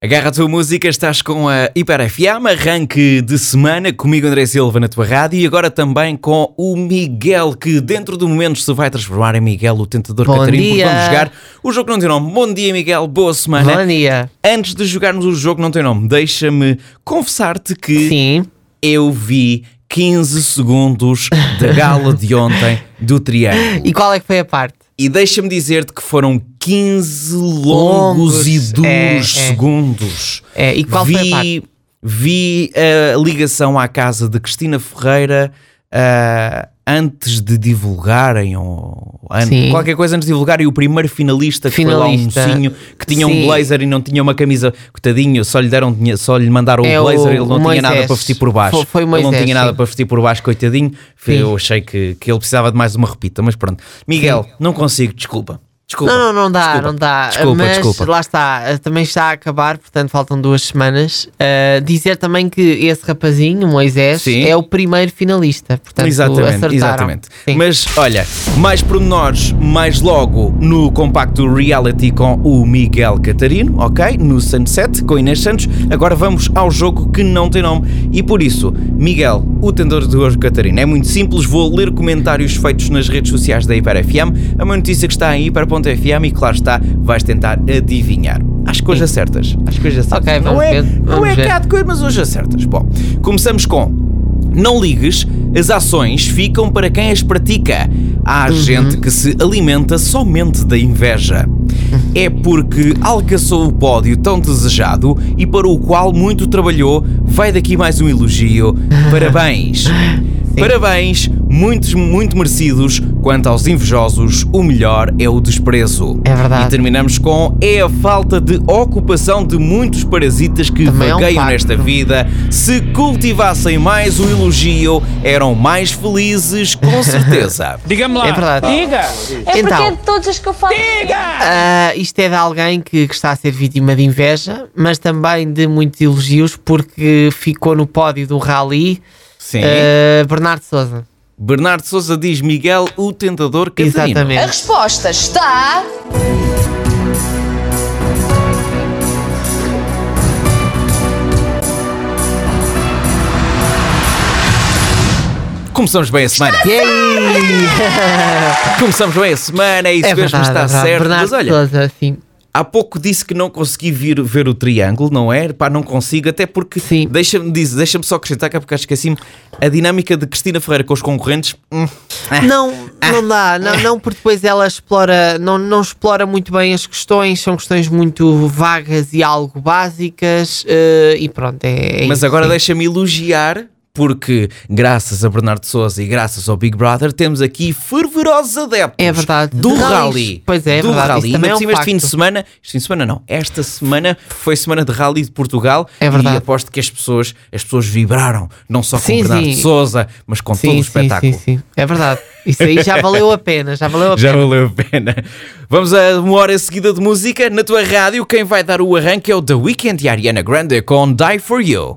Agarra a tua música, estás com a Hiper FM, arranque de semana, comigo André Silva na tua rádio e agora também com o Miguel, que dentro do momento se vai transformar em Miguel, o tentador Bom Catarino, porque dia. vamos jogar o jogo não tem nome. Bom dia, Miguel, boa semana. Bom dia. Antes de jogarmos o jogo não tem nome, deixa-me confessar-te que Sim. eu vi 15 segundos da gala de ontem do Triângulo. E qual é que foi a parte? E deixa-me dizer-te que foram 15 longos, Longos, e duros é, é. segundos. É, e qual vi, foi a parte? Vi a ligação à casa de Cristina Ferreira ah, antes de divulgarem, ou an- Sim. qualquer coisa antes de divulgarem, o primeiro finalista, que Finalista. foi lá um mocinho que tinha um Sim. blazer e não tinha uma camisa, coitadinho, só lhe, deram, só lhe mandaram É o blazer ele não o tinha nada Moisés. para vestir por baixo. Foi- foi o ele não Moisés, tinha nada sim. para vestir por baixo, coitadinho. Sim. Eu achei que, que ele precisava de mais uma repita, mas pronto. Miguel, não consigo, desculpa. Desculpa. Não, não, não dá, Desculpa. não dá. Desculpa, Mas desculpa. lá está, também está a acabar, portanto faltam duas semanas. Uh, dizer também que esse rapazinho, Moisés, Sim. é o primeiro finalista. Portanto, exatamente, acertaram. exatamente. Sim. Mas olha, mais pormenores, mais logo no compacto reality com o Miguel Catarino, ok? No Sunset com Inês Santos. Agora vamos ao jogo que não tem nome. E por isso, Miguel, o tendor de hoje Catarino, é muito simples. Vou ler comentários feitos nas redes sociais da Hiper FM, a uma notícia que está em hiper.fm e claro está, vais tentar adivinhar. Às coisas acertas. Às coisas acertas. Ok, não é, ver, não é cá de coisa, mas hoje acertas. Bom, começamos com não ligues, as ações ficam para quem as pratica. Há gente que se alimenta somente da inveja. É porque alcançou o pódio tão desejado e para o qual muito trabalhou, vai daqui mais um elogio. Parabéns! Parabéns, muitos, muito merecidos. Quanto aos invejosos, o melhor é o desprezo. É verdade. E terminamos com é a falta de ocupação de muitos parasitas que Também é um vagueiam nesta vida. Se cultivassem mais o elogio, eram mais felizes, com certeza. Diga-me lá. É verdade. Diga! É porque Então. é de todas as que eu falo. Ah, isto é de alguém que, que está a ser vítima de inveja, mas também de muitos elogios, porque ficou no pódio do Rally Sim. ah, Bernardo Souza. Bernardo Souza diz Miguel, o tentador Catarino. A Exatamente. resposta está. Começamos bem a semana. E? Começamos bem a semana, é isso É mesmo, verdade, está é verdade. certo. Bernardo Mas olha, Souza, sim. Há pouco disse que não consegui vir, ver o triângulo, não é? Pá, não consigo, até porque, Sim. deixa-me dizer, deixa-me só acrescentar, que é porque acho que esqueci-me, a dinâmica de Cristina Ferreira com os concorrentes, hum, ah, Não, não dá, não, não, porque depois ela explora, não, não explora muito bem as questões, são questões muito vagas e algo básicas, eh, e pronto, é, é Mas isso, agora deixa-me elogiar, porque graças a Bernardo Souza e graças ao Big Brother temos aqui fervorosos adeptos É verdade. do rally. Pois é, é do verdade, rally. isso também é um este fim de semana, este fim de semana não, esta semana foi semana de rally de Portugal É verdade. e aposto que as pessoas, as pessoas vibraram, não só com Sim, Bernardo sim. Souza, mas com todo Sim, o sim, espetáculo. sim, sim, é verdade. Isso aí já valeu a pena, já valeu a Já pena. valeu a pena. Vamos a uma hora seguida de música na tua rádio. Quem vai dar o arranque é o The Weeknd e a Ariana Grande com Die For You.